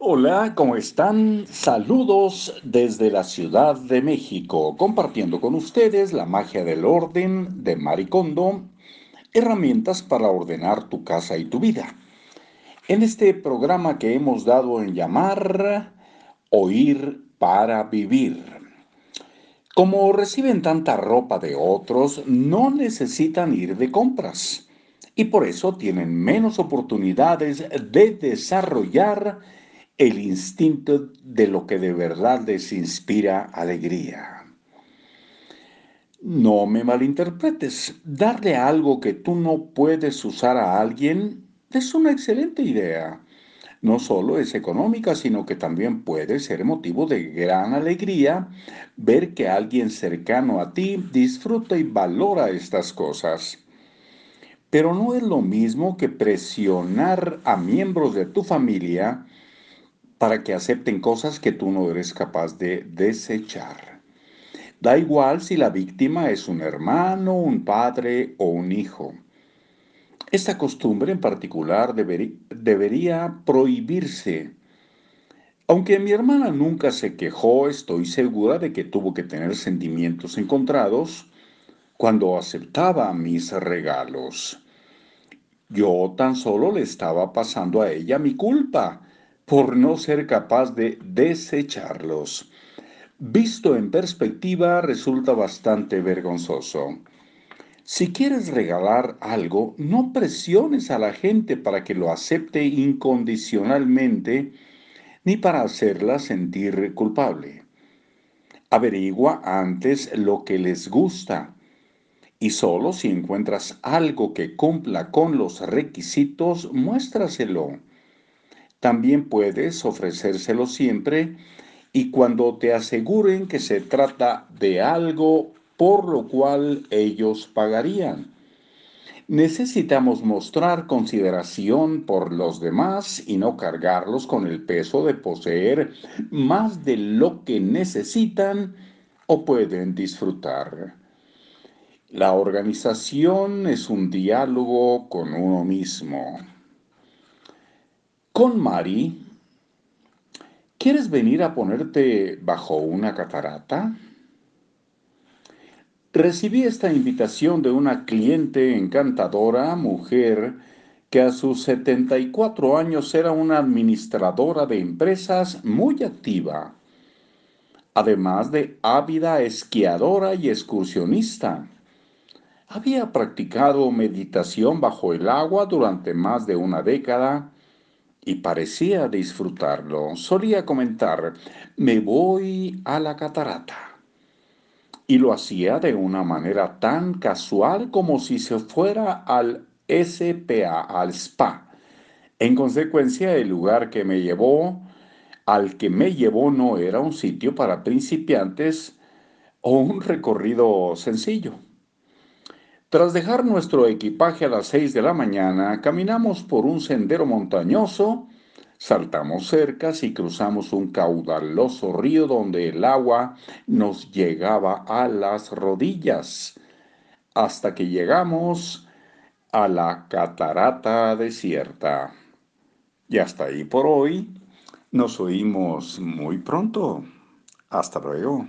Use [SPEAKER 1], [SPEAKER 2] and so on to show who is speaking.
[SPEAKER 1] Hola, ¿cómo están? Saludos desde la Ciudad de México, compartiendo con ustedes la magia del orden de Maricondo, herramientas para ordenar tu casa y tu vida. En este programa que hemos dado en llamar Oír para Vivir. Como reciben tanta ropa de otros, no necesitan ir de compras y por eso tienen menos oportunidades de desarrollar el instinto de lo que de verdad les inspira alegría. No me malinterpretes, darle algo que tú no puedes usar a alguien es una excelente idea. No solo es económica, sino que también puede ser motivo de gran alegría ver que alguien cercano a ti disfruta y valora estas cosas. Pero no es lo mismo que presionar a miembros de tu familia para que acepten cosas que tú no eres capaz de desechar. Da igual si la víctima es un hermano, un padre o un hijo. Esta costumbre en particular debería prohibirse. Aunque mi hermana nunca se quejó, estoy segura de que tuvo que tener sentimientos encontrados cuando aceptaba mis regalos. Yo tan solo le estaba pasando a ella mi culpa por no ser capaz de desecharlos. Visto en perspectiva resulta bastante vergonzoso. Si quieres regalar algo, no presiones a la gente para que lo acepte incondicionalmente ni para hacerla sentir culpable. Averigua antes lo que les gusta y solo si encuentras algo que cumpla con los requisitos, muéstraselo. También puedes ofrecérselo siempre y cuando te aseguren que se trata de algo por lo cual ellos pagarían. Necesitamos mostrar consideración por los demás y no cargarlos con el peso de poseer más de lo que necesitan o pueden disfrutar. La organización es un diálogo con uno mismo. Con Mari, ¿quieres venir a ponerte bajo una catarata? Recibí esta invitación de una cliente encantadora, mujer, que a sus 74 años era una administradora de empresas muy activa, además de ávida esquiadora y excursionista. Había practicado meditación bajo el agua durante más de una década y parecía disfrutarlo. Solía comentar, me voy a la catarata. Y lo hacía de una manera tan casual como si se fuera al SPA, al spa. En consecuencia, el lugar que me llevó, al que me llevó no era un sitio para principiantes o un recorrido sencillo. Tras dejar nuestro equipaje a las seis de la mañana, caminamos por un sendero montañoso, saltamos cercas y cruzamos un caudaloso río donde el agua nos llegaba a las rodillas, hasta que llegamos a la catarata desierta. Y hasta ahí por hoy. Nos oímos muy pronto. Hasta luego.